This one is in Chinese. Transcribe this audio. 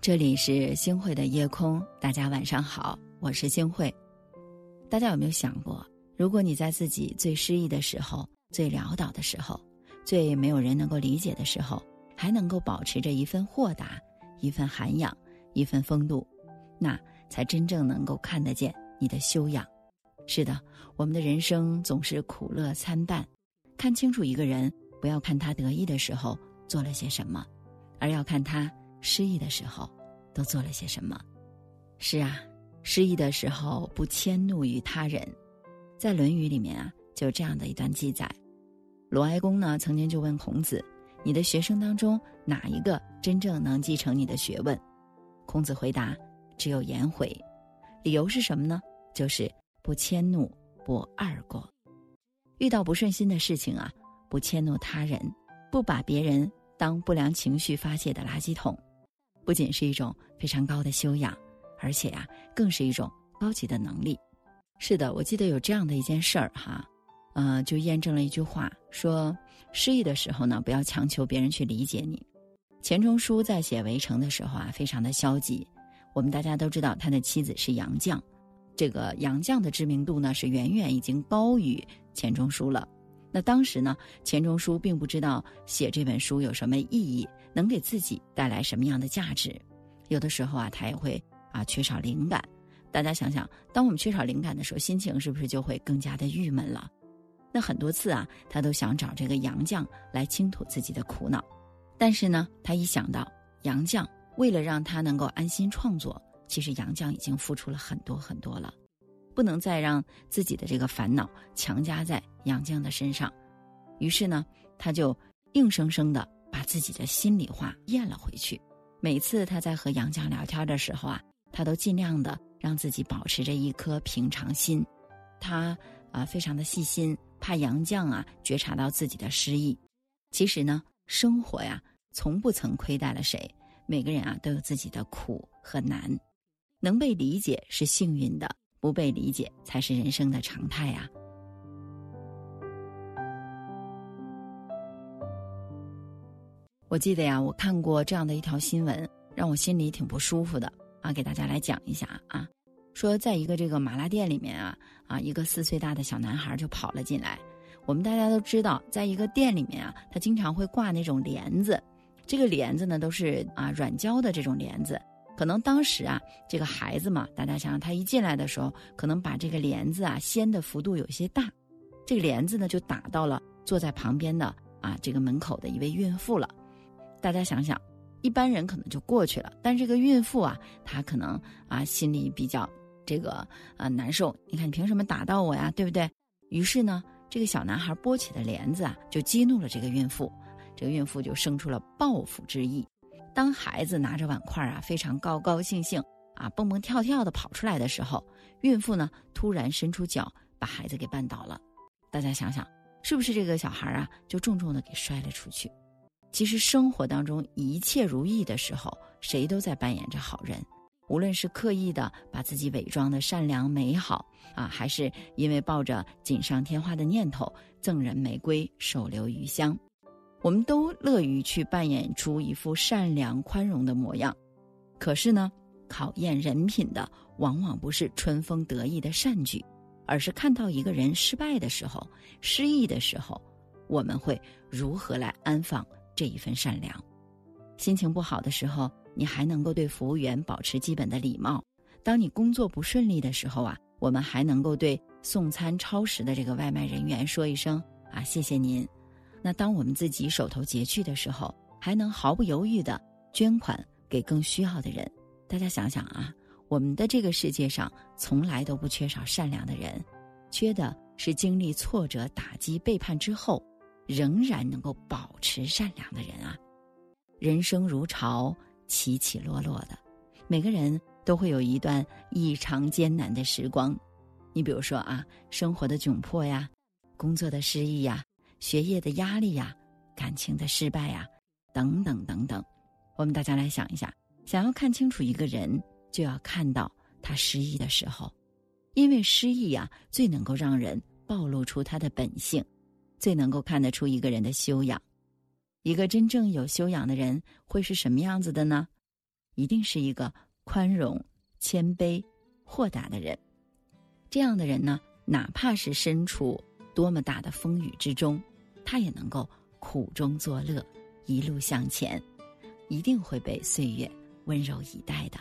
这里是星汇的夜空，大家晚上好，我是星汇。大家有没有想过，如果你在自己最失意的时候、最潦倒的时候、最没有人能够理解的时候，还能够保持着一份豁达、一份涵养、一份风度，那才真正能够看得见你的修养。是的，我们的人生总是苦乐参半，看清楚一个人，不要看他得意的时候做了些什么，而要看他。失意的时候，都做了些什么？是啊，失意的时候不迁怒于他人。在《论语》里面啊，就这样的一段记载：鲁哀公呢，曾经就问孔子：“你的学生当中，哪一个真正能继承你的学问？”孔子回答：“只有颜回。”理由是什么呢？就是不迁怒，不贰过。遇到不顺心的事情啊，不迁怒他人，不把别人当不良情绪发泄的垃圾桶。不仅是一种非常高的修养，而且呀，更是一种高级的能力。是的，我记得有这样的一件事儿哈，呃，就验证了一句话，说失意的时候呢，不要强求别人去理解你。钱钟书在写《围城》的时候啊，非常的消极。我们大家都知道，他的妻子是杨绛，这个杨绛的知名度呢，是远远已经高于钱钟书了。那当时呢，钱钟书并不知道写这本书有什么意义。能给自己带来什么样的价值？有的时候啊，他也会啊缺少灵感。大家想想，当我们缺少灵感的时候，心情是不是就会更加的郁闷了？那很多次啊，他都想找这个杨绛来倾吐自己的苦恼。但是呢，他一想到杨绛为了让他能够安心创作，其实杨绛已经付出了很多很多了，不能再让自己的这个烦恼强加在杨绛的身上。于是呢，他就硬生生的。把自己的心里话咽了回去。每次他在和杨绛聊天的时候啊，他都尽量的让自己保持着一颗平常心。他啊，非常的细心，怕杨绛啊觉察到自己的失意。其实呢，生活呀，从不曾亏待了谁。每个人啊，都有自己的苦和难。能被理解是幸运的，不被理解才是人生的常态呀。我记得呀，我看过这样的一条新闻，让我心里挺不舒服的啊，给大家来讲一下啊。说在一个这个麻辣店里面啊啊，一个四岁大的小男孩就跑了进来。我们大家都知道，在一个店里面啊，他经常会挂那种帘子，这个帘子呢都是啊软胶的这种帘子。可能当时啊，这个孩子嘛，大家想想，他一进来的时候，可能把这个帘子啊掀的幅度有些大，这个帘子呢就打到了坐在旁边的啊这个门口的一位孕妇了。大家想想，一般人可能就过去了，但这个孕妇啊，她可能啊心里比较这个啊难受。你看，你凭什么打到我呀？对不对？于是呢，这个小男孩拨起的帘子啊，就激怒了这个孕妇。这个孕妇就生出了报复之意。当孩子拿着碗筷啊，非常高高兴兴啊，蹦蹦跳跳的跑出来的时候，孕妇呢突然伸出脚把孩子给绊倒了。大家想想，是不是这个小孩啊就重重的给摔了出去？其实生活当中一切如意的时候，谁都在扮演着好人。无论是刻意的把自己伪装的善良美好啊，还是因为抱着锦上添花的念头赠人玫瑰手留余香，我们都乐于去扮演出一副善良宽容的模样。可是呢，考验人品的往往不是春风得意的善举，而是看到一个人失败的时候、失意的时候，我们会如何来安放。这一份善良，心情不好的时候，你还能够对服务员保持基本的礼貌；当你工作不顺利的时候啊，我们还能够对送餐超时的这个外卖人员说一声啊，谢谢您。那当我们自己手头拮据的时候，还能毫不犹豫的捐款给更需要的人。大家想想啊，我们的这个世界上从来都不缺少善良的人，缺的是经历挫折、打击、背叛之后。仍然能够保持善良的人啊，人生如潮，起起落落的，每个人都会有一段异常艰难的时光。你比如说啊，生活的窘迫呀，工作的失意呀，学业的压力呀，感情的失败呀，等等等等。我们大家来想一下，想要看清楚一个人，就要看到他失意的时候，因为失意呀，最能够让人暴露出他的本性。最能够看得出一个人的修养，一个真正有修养的人会是什么样子的呢？一定是一个宽容、谦卑、豁达的人。这样的人呢，哪怕是身处多么大的风雨之中，他也能够苦中作乐，一路向前，一定会被岁月温柔以待的。